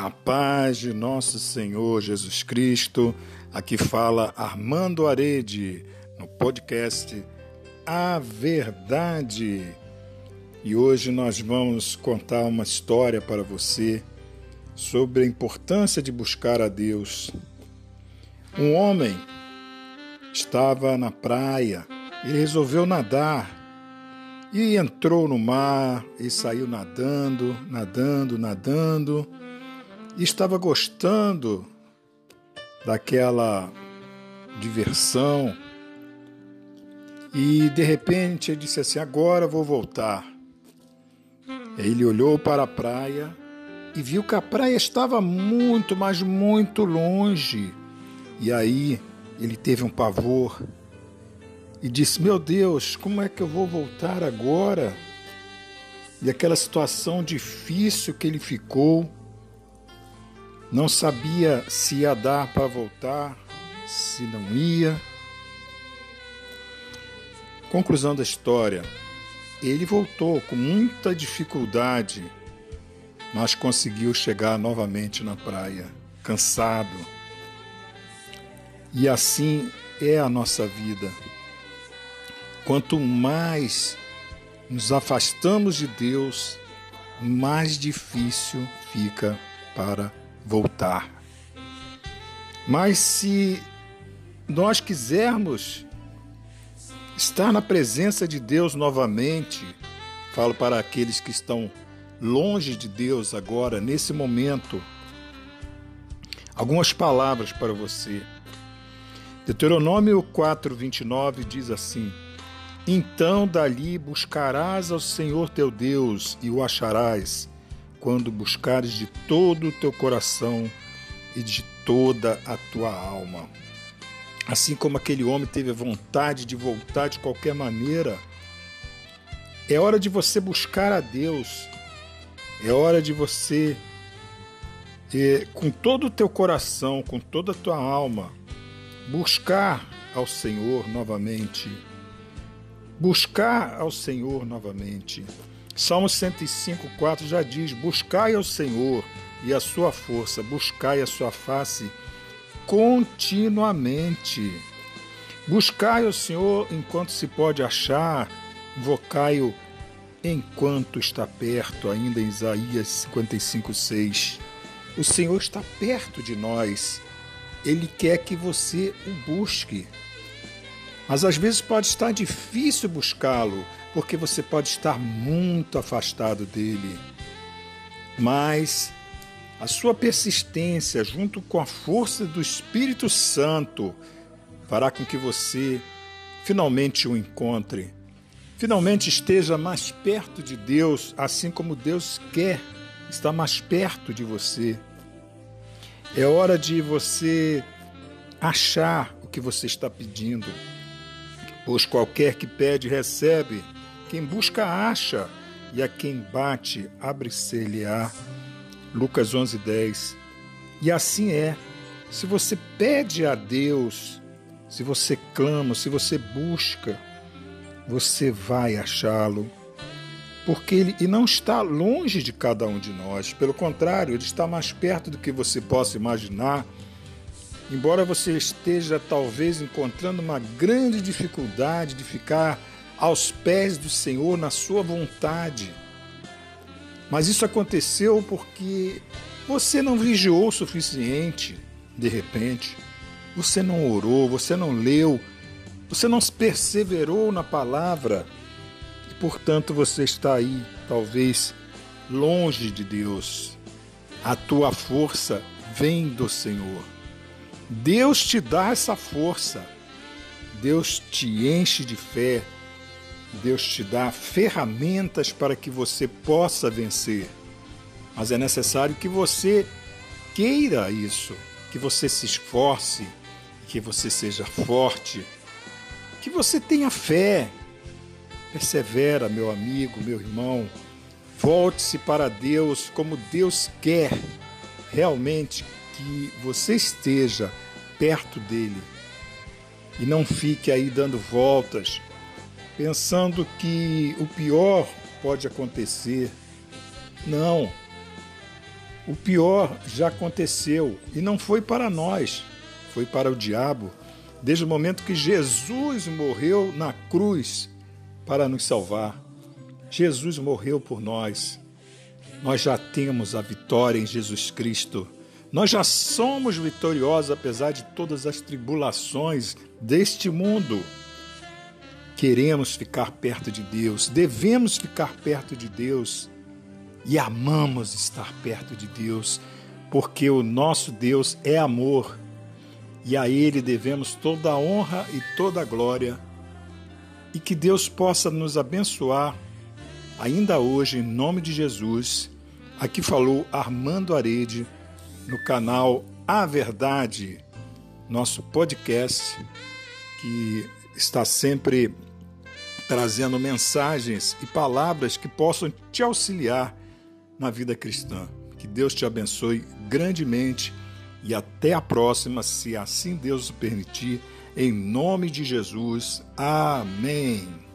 A paz de nosso Senhor Jesus Cristo. Aqui fala Armando Arede no podcast A Verdade. E hoje nós vamos contar uma história para você sobre a importância de buscar a Deus. Um homem estava na praia, ele resolveu nadar e entrou no mar e saiu nadando, nadando, nadando. Estava gostando daquela diversão. E de repente ele disse assim: Agora vou voltar. Ele olhou para a praia e viu que a praia estava muito, mas muito longe. E aí ele teve um pavor e disse: Meu Deus, como é que eu vou voltar agora? E aquela situação difícil que ele ficou, não sabia se ia dar para voltar, se não ia. Conclusão da história: ele voltou com muita dificuldade, mas conseguiu chegar novamente na praia, cansado. E assim é a nossa vida. Quanto mais nos afastamos de Deus, mais difícil fica para voltar. Mas se nós quisermos estar na presença de Deus novamente, falo para aqueles que estão longe de Deus agora, nesse momento, algumas palavras para você. Deuteronômio 4:29 diz assim: então dali buscarás ao Senhor teu Deus e o acharás, quando buscares de todo o teu coração e de toda a tua alma. Assim como aquele homem teve vontade de voltar de qualquer maneira, é hora de você buscar a Deus, é hora de você, é, com todo o teu coração, com toda a tua alma, buscar ao Senhor novamente buscar ao Senhor novamente. Salmo 105, 4 já diz: Buscai ao Senhor e a sua força, buscai a sua face continuamente. Buscai ao Senhor enquanto se pode achar, invocai-o enquanto está perto, ainda em Isaías 55, 6. O Senhor está perto de nós, Ele quer que você o busque. Mas às vezes pode estar difícil buscá-lo, porque você pode estar muito afastado dele. Mas a sua persistência, junto com a força do Espírito Santo, fará com que você finalmente o encontre. Finalmente esteja mais perto de Deus, assim como Deus quer estar mais perto de você. É hora de você achar o que você está pedindo. Pois qualquer que pede, recebe, quem busca, acha, e a quem bate, abre-se-lhe-á. Lucas 11, 10. E assim é. Se você pede a Deus, se você clama, se você busca, você vai achá-lo. Porque ele e não está longe de cada um de nós, pelo contrário, ele está mais perto do que você possa imaginar Embora você esteja talvez encontrando uma grande dificuldade de ficar aos pés do Senhor na sua vontade, mas isso aconteceu porque você não vigiou o suficiente, de repente. Você não orou, você não leu, você não perseverou na palavra e, portanto, você está aí, talvez, longe de Deus. A tua força vem do Senhor. Deus te dá essa força, Deus te enche de fé, Deus te dá ferramentas para que você possa vencer. Mas é necessário que você queira isso, que você se esforce, que você seja forte, que você tenha fé. Persevera, meu amigo, meu irmão. Volte-se para Deus como Deus quer realmente que você esteja perto dele e não fique aí dando voltas, pensando que o pior pode acontecer. Não. O pior já aconteceu e não foi para nós, foi para o diabo, desde o momento que Jesus morreu na cruz para nos salvar. Jesus morreu por nós. Nós já temos a vitória em Jesus Cristo. Nós já somos vitoriosos apesar de todas as tribulações deste mundo. Queremos ficar perto de Deus, devemos ficar perto de Deus e amamos estar perto de Deus, porque o nosso Deus é amor e a Ele devemos toda a honra e toda a glória. E que Deus possa nos abençoar ainda hoje, em nome de Jesus. Aqui falou Armando Arede no canal A Verdade, nosso podcast que está sempre trazendo mensagens e palavras que possam te auxiliar na vida cristã. Que Deus te abençoe grandemente e até a próxima, se assim Deus o permitir, em nome de Jesus. Amém.